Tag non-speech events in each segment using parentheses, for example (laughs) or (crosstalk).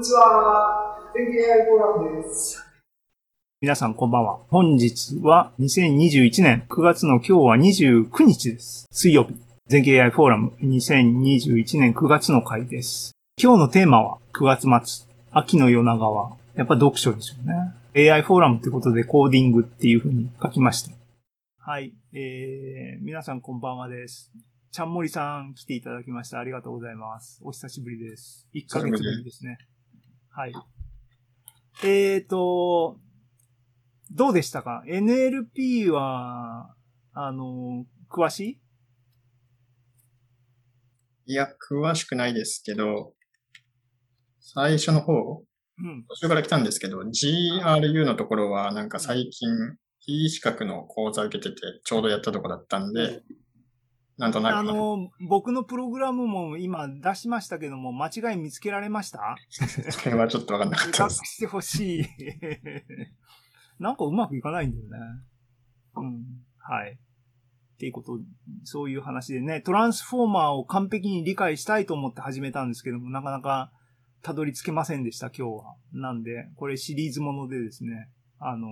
にちは。天気 AI フォーラムです。皆さんこんばんは。本日は2021年9月の今日は29日です。水曜日。全景 AI フォーラム2021年9月の回です。今日のテーマは9月末。秋の夜長はやっぱ読書でしょうね。AI フォーラムってことでコーディングっていう風に書きました。はい。えー、皆さんこんばんはです。ちゃんもりさん来ていただきました。ありがとうございます。お久しぶりです。1ヶ月ぶりですね。はい。えーと、どうでしたか ?NLP は、あの、詳しい？いや、詳しくないですけど、最初の方、うん、途中から来たんですけど、GRU のところはなんか最近、E 資格の講座受けてて、ちょうどやったとこだったんで、なんとなく。あの、僕のプログラムも今出しましたけども、間違い見つけられました？(laughs) それはちょっとわかんなかったです。してほしい。(laughs) なんかうまくいかないんだよね。うん。はい。っていうこと、そういう話でね、トランスフォーマーを完璧に理解したいと思って始めたんですけども、なかなかたどり着けませんでした、今日は。なんで、これシリーズものでですね、あの、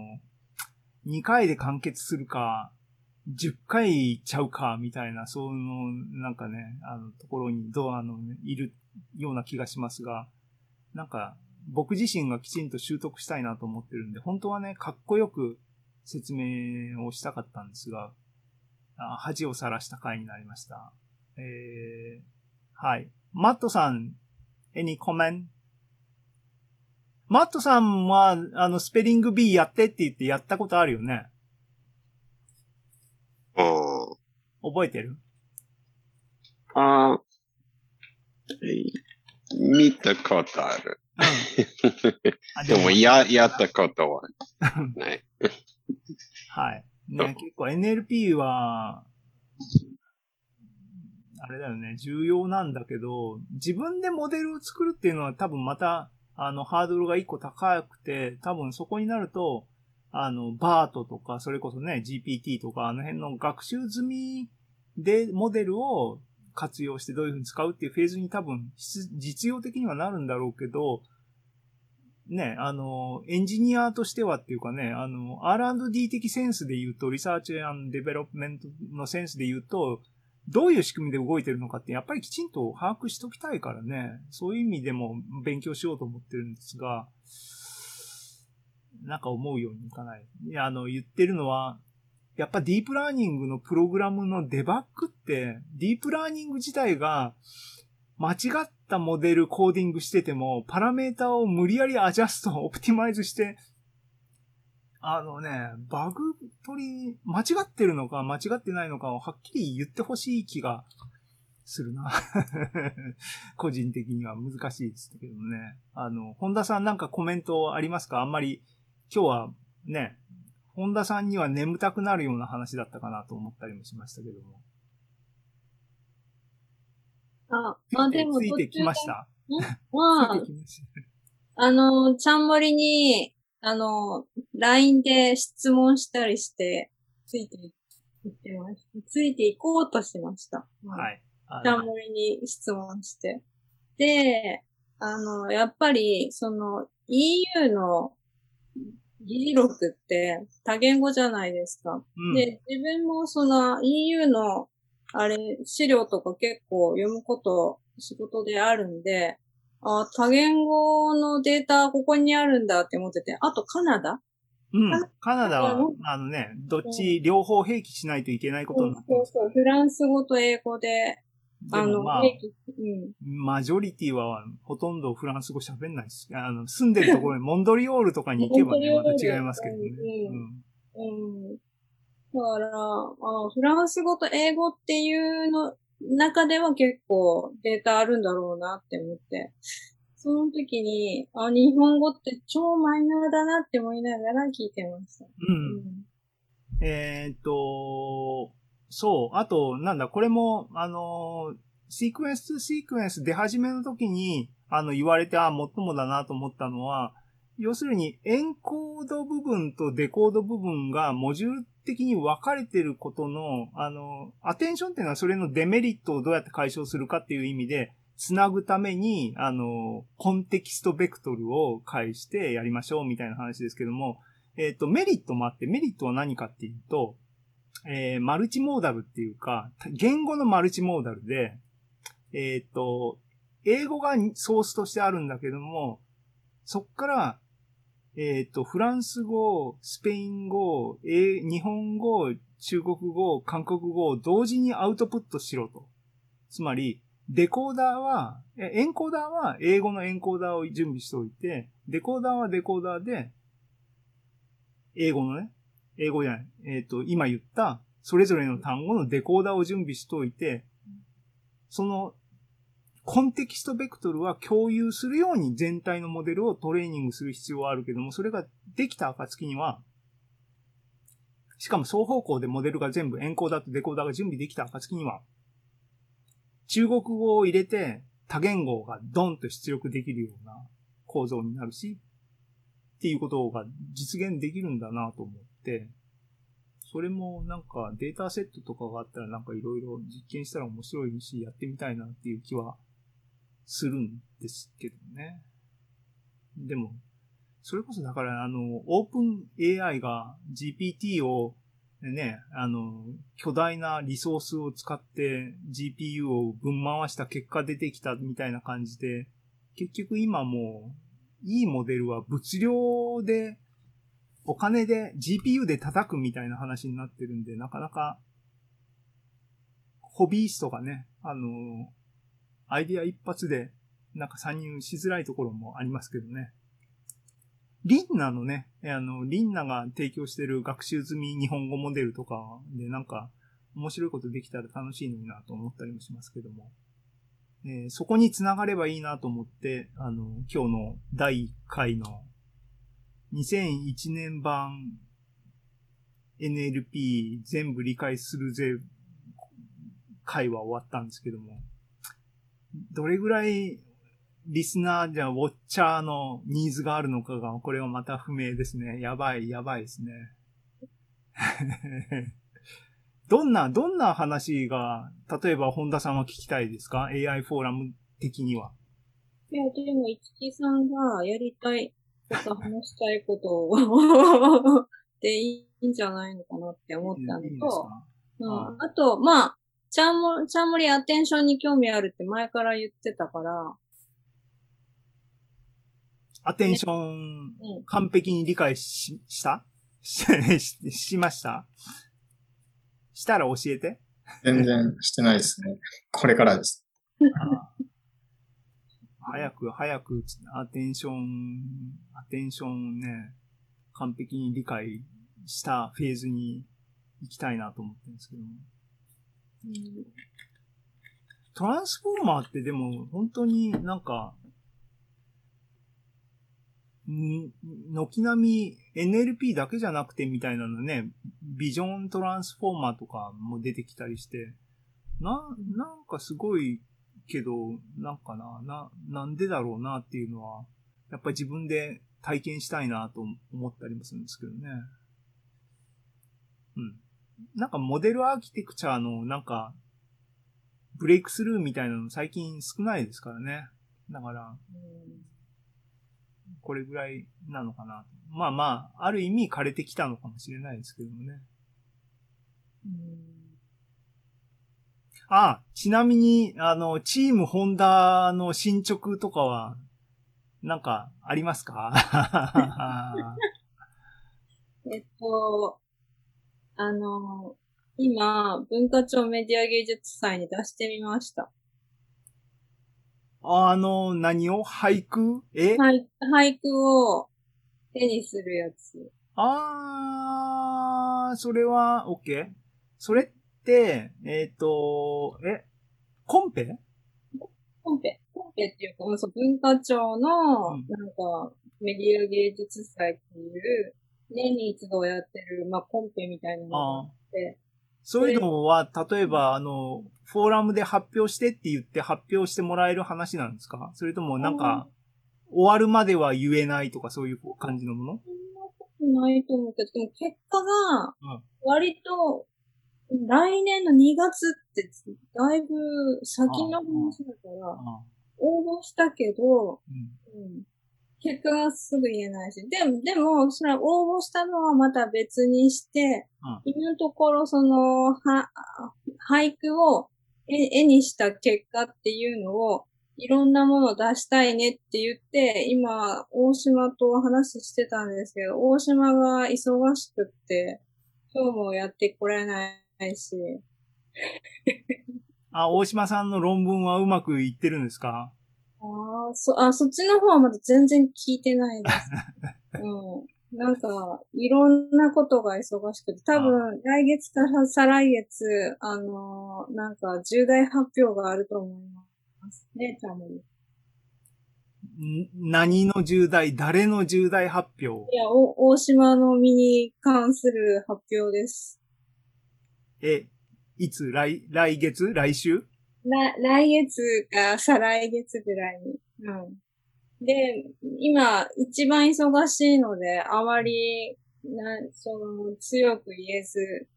2回で完結するか、10回いっちゃうか、みたいな、その、なんかね、あの、ところに、どう、あの、いるような気がしますが、なんか、僕自身がきちんと習得したいなと思ってるんで、本当はね、かっこよく説明をしたかったんですが、あ恥をさらした回になりました。えー、はい。マットさん、any comment? マットさんは、あの、スペリング B やってって言ってやったことあるよね。覚えてる？ああ、見たことある。うん、でも、や、やったことはない。(laughs) はい。ね、結構 NLP は、あれだよね、重要なんだけど、自分でモデルを作るっていうのは多分また、あの、ハードルが一個高くて、多分そこになると、あの、バートとか、それこそね、GPT とか、あの辺の学習済みでモデルを活用してどういうふうに使うっていうフェーズに多分実用的にはなるんだろうけど、ね、あの、エンジニアとしてはっていうかね、あの、R&D 的センスで言うと、 research development のセンスで言うと、どういう仕組みで動いてるのかってやっぱりきちんと把握しときたいからね、そういう意味でも勉強しようと思ってるんですが、なんか思うようにいかない。いや、あの、言ってるのは、やっぱディープラーニングのプログラムのデバッグって、ディープラーニング自体が間違ったモデルコーディングしてても、パラメータを無理やりアジャスト、オプティマイズして、あのね、バグ取り、間違ってるのか間違ってないのかをはっきり言ってほしい気がするな。(laughs) 個人的には難しいですけどね。あの、本田さんなんかコメントありますか？あんまり今日はね、本田さんには眠たくなるような話だったかなと思ったりもしましたけども。あ、あ、でもついてきました？(laughs) まあ、あの、ちゃんもりに、あの、LINE で質問したりして、ついていってました。ついていこうとしました。はい。ちゃんもりに質問して。で、あの、やっぱり、その、EU の議事録って多言語じゃないですか。うん、で、自分もその EU のあれ、資料とか結構読むこと仕事であるんで、あ多言語のデータここにあるんだって思ってて、あとカナダ？うん。カナダは、あのね、どっち両方併記しないといけないことになってます。そうそう、フランス語と英語であの、まあ、うん、マジョリティはほとんどフランス語喋んないです。あの、住んでるところに、モンドリオールとかに行けばね、また違いますけどね。うん。うん、だからあ、フランス語と英語っていうの中では結構データあるんだろうなって思って、その時に、あ、日本語って超マイナーだなって思いながら聞いてました。うん。うん、えー、っと、そう。あと、なんだ、これも、あの、シークエンス2シークエンス出始めの時に、あの、言われて、あ、もっともだなと思ったのは、要するに、エンコード部分とデコード部分がモジュール的に分かれてることの、あの、アテンションっていうのはそれのデメリットをどうやって解消するかっていう意味で、つなぐために、あの、コンテキストベクトルを介してやりましょうみたいな話ですけども、えっ、と、メリットもあって、メリットは何かっていうと、えー、マルチモーダルっていうか、言語のマルチモーダルで、えっ、と、英語がソースとしてあるんだけども、そっから、えっ、と、フランス語、スペイン語、え日本語、中国語、韓国語を同時にアウトプットしろと。つまり、デコーダーは、エンコーダーは英語のエンコーダーを準備しておいて、デコーダーはデコーダーで、英語のね、英語じゃない、えっ、ー、と、今言った、それぞれの単語のデコーダーを準備しておいて、その、コンテキストベクトルは共有するように全体のモデルをトレーニングする必要はあるけども、それができた暁には、しかも双方向でモデルが全部エンコーダーとデコーダーが準備できた暁には、中国語を入れて多言語がドンと出力できるような構造になるし、っていうことが実現できるんだなと思って、それもなんかデータセットとかがあったらなんかいろいろ実験したら面白いし、やってみたいなっていう気はするんですけどね。でも、それこそだからあの、オープン AI が GPT をね、あの、巨大なリソースを使って GPU を分回した結果出てきたみたいな感じで、結局今もう、いいモデルは物量で、お金で GPU で叩くみたいな話になってるんで、なかなか、ホビーストがね、あの、アイディア一発で、なんか参入しづらいところもありますけどね。リンナのね、あの、リンナが提供してる学習済み日本語モデルとかでなんか面白いことできたら楽しいのになと思ったりもしますけども、えー、そこにつながればいいなと思って、あの、今日の第1回の2001年版 NLP 全部理解するぜ回は終わったんですけども、どれぐらいリスナーじゃウォッチャーのニーズがあるのかが、これはまた不明ですね。やばい、やばいですね。(laughs) どんな、どんな話が、例えば本田さんは聞きたいですか ?AI フォーラム的には。いや、でも、市木さんがやりたいこと話したいことを。でいいんじゃないのかなって思ったのと、うん、あと、まあ、チャーモ、チャーモリアテンションに興味あるって前から言ってたから、アテンション、完璧に理解し、した？(laughs) ししました？したら教えて。全然してないですね。これからです。(laughs) 早く、早く、アテンション、アテンションね、完璧に理解したフェーズに行きたいなと思ってるんですけど。トランスフォーマーってでも本当になんか軒並み NLP だけじゃなくてみたいなのね、ビジョントランスフォーマーとかも出てきたりして、な、なんかすごいけど、なんかな、な、なんでだろうなっていうのは、やっぱり自分で体験したいなと思ったりもするんですけどね。うん。なんかモデルアーキテクチャのなんか、ブレイクスルーみたいなの最近少ないですからね。だから、これぐらいなのかな。まあまあ、ある意味枯れてきたのかもしれないですけどもね。あ、ちなみに、あの、チームホンダの進捗とかは、なんか、ありますか？(laughs) えっと、あの、今、文化庁メディア芸術祭に出してみました。あの、何を？俳句？え？俳俳句を手にするやつ。あー、それは OK? それって、えっ、ー、と、え、コンペ？コンペ。コンペっていうか、そう文化庁の、なんか、メディア芸術祭っていう、年に一度やってる、まあ、コンペみたいなのがあって、そういうのは、例えば、あの、フォーラムで発表してって言って発表してもらえる話なんですか？それともなんか、終わるまでは言えないとかそういう感じのもの？そんなことないと思うけど、でも結果が、割と、来年の2月って、だいぶ先の話だから、あ応募したけど、うん。うん、結果がすぐ言えないし。でも、でも、それは応募したのはまた別にして、うん。今のところその、は、俳句を絵絵にした結果っていうのを、いろんなものを出したいねって言って、今、大島と話してたんですけど、大島が忙しくって、今日もやってこれないし、(laughs) あ、大島さんの論文はうまくいってるんですか？ああ、そ、あ、そっちの方はまだ全然聞いてないです。(laughs) うん。なんか、いろんなことが忙しくて、多分、来月から再来月、あのーなんか、重大発表があると思います。ね、ちゃんも。いん何の重大、誰の重大発表？や、お、大島の身に関する発表です。え、いつ？来、来月？来週？来、来月か再来月ぐらいに。うん。で、今、一番忙しいので、あまり、な、その、強く言えず、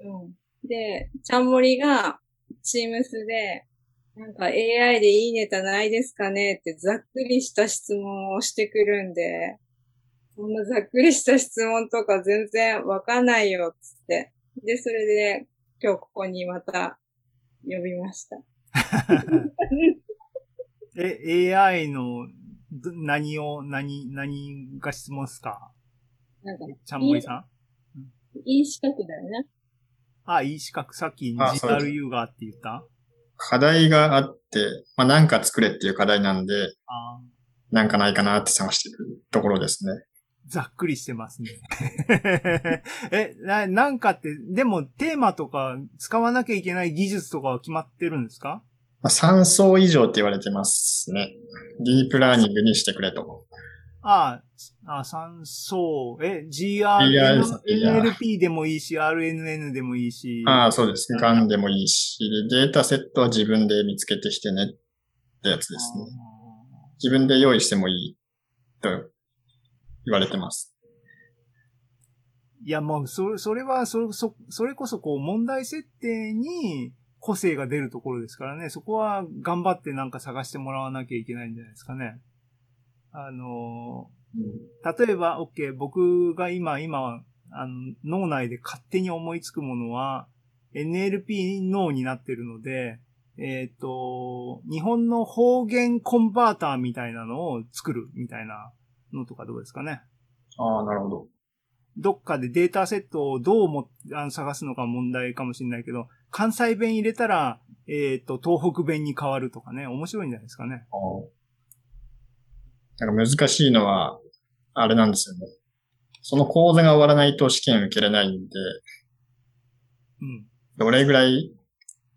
うん。で、ちゃんもりが、チームスで、なんか AI でいいネタないですかね？ってざっくりした質問をしてくるんで、そんなざっくりした質問とか全然わかんないよ、つって。で、それで、今日ここにまた呼びました。(laughs) え、AI の、ど何を、何、何が質問ですか？なんか、ちゃんもりさん？いい資格だよね。あ、いい資格、さっきあそうです GRU がって言った？課題があって、まあ、なんか作れっていう課題なんで、あなんかないかなって探してるところですね。ざっくりしてますね。(laughs) え、な、なんかって、でもテーマとか使わなきゃいけない技術とかは決まってるんですか？まあ、3層以上って言われてますね。ディープラーニングにしてくれと。ああ、あ酸素、え、GR、NLP でもいいし、RNN でもいいし。ああ、そうですね。ガンでもいいし、でデータセットは自分で見つけてきてねってやつですね。自分で用意してもいいと言われてます。いや、もう、それ、それは、そ、そ、それこそ、こう、問題設定に個性が出るところですからね。そこは頑張ってなんか探してもらわなきゃいけないんじゃないですかね。あの、例えば、OK、僕が今、今、あの、脳内で勝手に思いつくものは、NLP 脳になってるので、えっ、と、日本の方言コンバーターみたいなのを作るみたいなのとかどうですかね。ああ、なるほど。どっかでデータセットをどうもあの探すのか問題かもしれないけど、関西弁入れたら、えっ、と、東北弁に変わるとかね、面白いんじゃないですかね。なんか難しいのは、あれなんですよね。その講座が終わらないと試験受けれないんで、うん。どれぐらい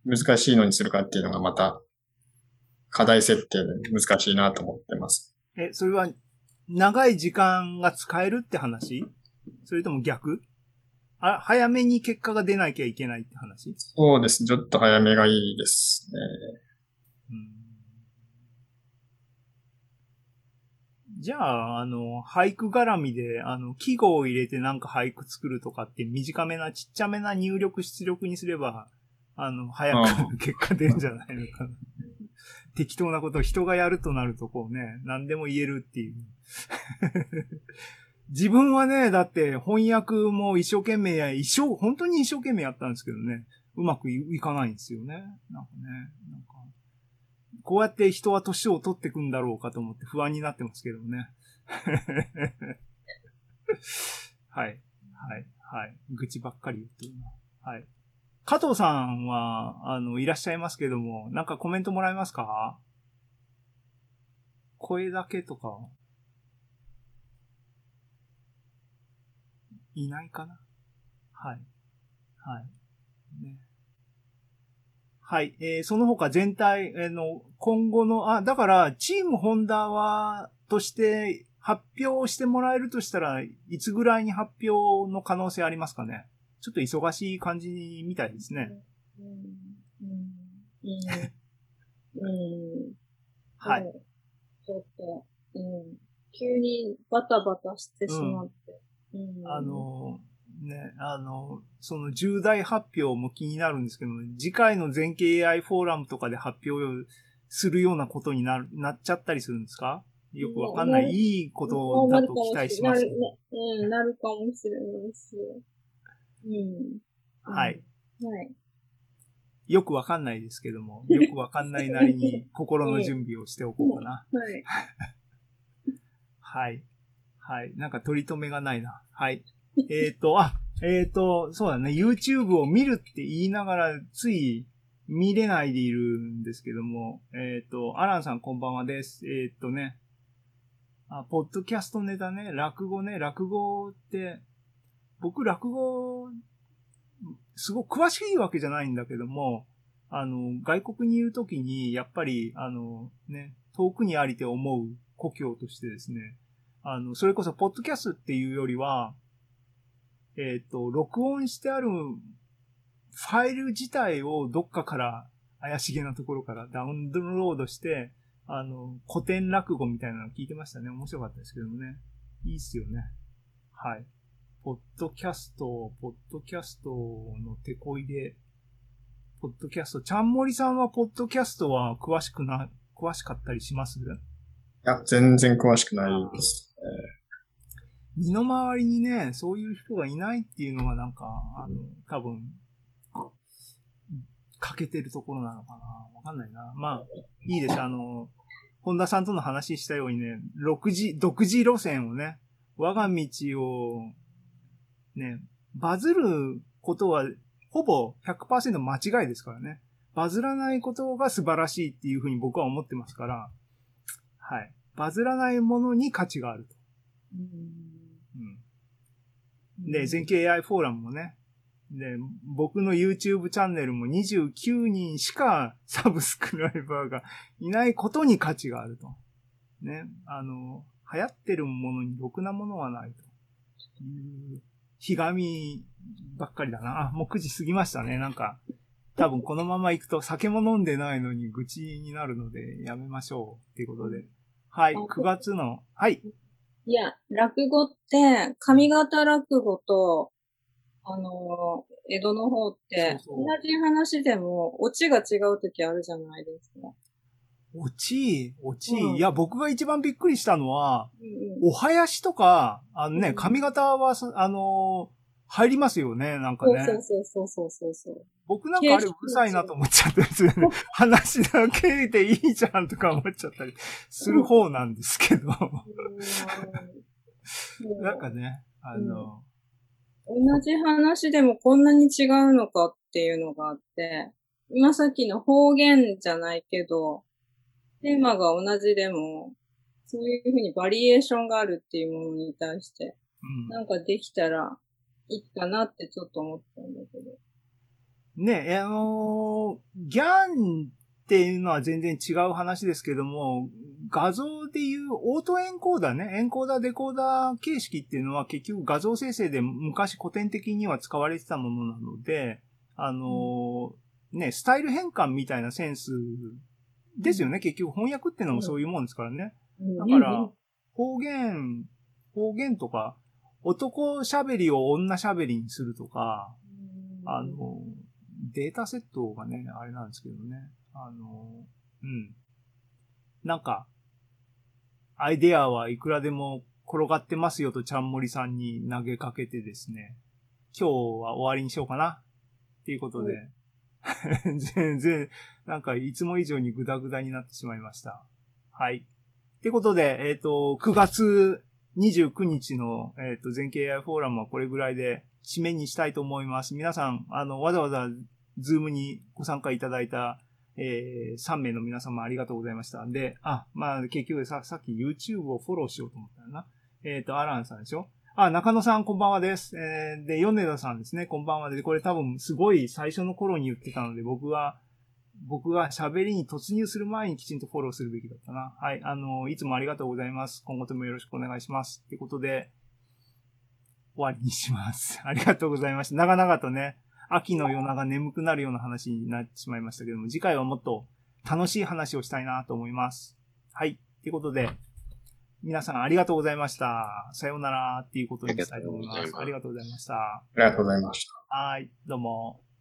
難しいのにするかっていうのがまた課題設定で難しいなと思ってます。え、それは、長い時間が使えるって話？それとも逆？あ、早めに結果が出なきゃいけないって話？そうです。ちょっと早めがいいですね。うんじゃあ、あの、俳句絡みで、あの、記号を入れてなんか俳句作るとかって短めな、ちっちゃめな入力出力にすれば、あの、早く (laughs) 結果出るんじゃないのかな。適当なことを人がやるとなるとこうね、何でも言えるっていう。(laughs) 自分はね、だって翻訳も一生懸命や、一生、本当に一生懸命やったんですけどね、うまくいいかないんですよね。なんかね、なんか、こうやって人は年を取っていくんだろうかと思って不安になってますけどね。(laughs) はい。はい。はい。愚痴ばっかり言ってるな。はい。加藤さんは、あの、いらっしゃいますけども、なんかコメントもらえますか？声だけとか。いないかな？はい。はい。ね。はい。えーその他全体、えーの、今後の、あ、だから、チームホンダは、として、発表してもらえるとしたらいつぐらいに発表の可能性ありますかね？ちょっと忙しい感じみたいですね。うん。うん。はい。ちょっと、うん。急にバタバタしてしまって。うん。あ、の、ね、あの、その重大発表も気になるん。ですけど、次回の全景 AI フォーラムとかで発表するようなことになる、なっちゃったりするん。ですかよくわかん。ない。いいことだと期待します、ね。うん、なるかもしれないです。うん。はい。はい。よくわかんないですけども、(laughs) よくわかんないなりに心の準備をしておこうかな。(laughs) はい。はい。はい。なんか取り留めがないな。はい。(laughs) えっ、と、あ、えっ、と、そうだね。YouTube を見るって言いながら、つい見れないでいるんですけども、えっ、と、アランさんこんばんはです。えっ、とね、あ、ポッドキャストネタね、落語ね、落語って、僕落語、すごく詳しいわけじゃないんだけども、あの、外国にいるときに、やっぱり、あの、ね、遠くにありて思う故郷としてですね、あの、それこそ、ポッドキャストっていうよりは、えっ、と、録音してあるファイル自体をどっかから、怪しげなところからダウンロードして、あの、古典落語みたいなの聞いてましたね。面白かったですけどもね。いいっすよね。はい。ポッドキャスト、ポッドキャストの手こいで、ポッドキャスト、ちゃんもりさんはポッドキャストは詳しくな、詳しかったりします？いや、全然詳しくないです。身の回りにね、そういう人がいないっていうのがなんか、あの、多分、欠けてるところなのかなわかんないな。まあ、いいです。あの、本田さんとの話したようにね、独自、独自路線をね、我が道を、ね、バズることは、ほぼ100%間違いですからね。バズらないことが素晴らしいっていうふうに僕は思ってますから、はい。バズらないものに価値があると。うん。で、全景 AI フォーラムもね、で、僕の YouTube チャンネルも29人しかサブスクライバーがいないことに価値があると。ね。あの、流行ってるものにろくなものはないという、ひがみばっかりだな。あ、もう9時過ぎましたね。なんか、多分このまま行くと酒も飲んでないのに愚痴になるのでやめましょう。っていうことで。はい、9月の、はい。いや、落語って、上方落語と、あの、江戸の方って、そうそう同じ話でも、オチが違う時あるじゃないですか。おち、おち、うんいや、僕が一番びっくりしたのは、うんお囃子とか、あのね、うん髪型はさ、あのー入りますよね、なんかね。そうそうそうそうそうそう。僕なんかあれうるさいなと思っちゃったりするね。話だけでいいじゃんとか思っちゃったりする方なんですけど。うんなんかね、あの、同じ話でもこんなに違うのかっていうのがあって、今さっきの方言じゃないけど、テーマが同じでも、そういうふうにバリエーションがあるっていうものに対して、うん。なんかできたらいいかなってちょっと思ったんだけど。ね、あのーギャンっていうのは全然違う話ですけども、画像でいうオートエンコーダーね、エンコーダーデコーダー形式っていうのは結局画像生成で昔古典的には使われてたものなので、あのーね、スタイル変換みたいなセンスですよね。結局翻訳っていうのもそういうもんですからね。だから、方言、方言とか、男喋りを女喋りにするとか、あの、データセットがね、あれなんですけどね。あの、うん。なんか、アイデアはいくらでも転がってますよとちゃんもりさんに投げかけてですね、今日は終わりにしようかな。っていうことで、(laughs) 全然、なんかいつも以上にグダグダになってしまいました。はい。ってことで、えっ、と、9月29日の、えっ、と、全景 AI フォーラムはこれぐらいで締めにしたいと思います。皆さん、あの、わざわざ、ズームにご参加いただいた、えー、3名の皆様ありがとうございました。で、あ、まあ、結局さ、さっき YouTube をフォローしようと思ったよな。えっ、と、アランさんでしょ？あ、中野さんこんばんはです。えー、で、米田さんですね、こんばんはで、これ多分すごい最初の頃に言ってたので、僕は、僕が喋りに突入する前にきちんとフォローするべきだったな。はい。あの、いつもありがとうございます。今後ともよろしくお願いします。ってことで、終わりにします。(laughs) ありがとうございました。長々とね、秋の夜長眠くなるような話になってしまいましたけども、次回はもっと楽しい話をしたいなと思います。はい。ってことで、皆さんありがとうございました。さようならっていうことにしたいと思います。ありがとうございました。ありがとうございました。はい、どうも。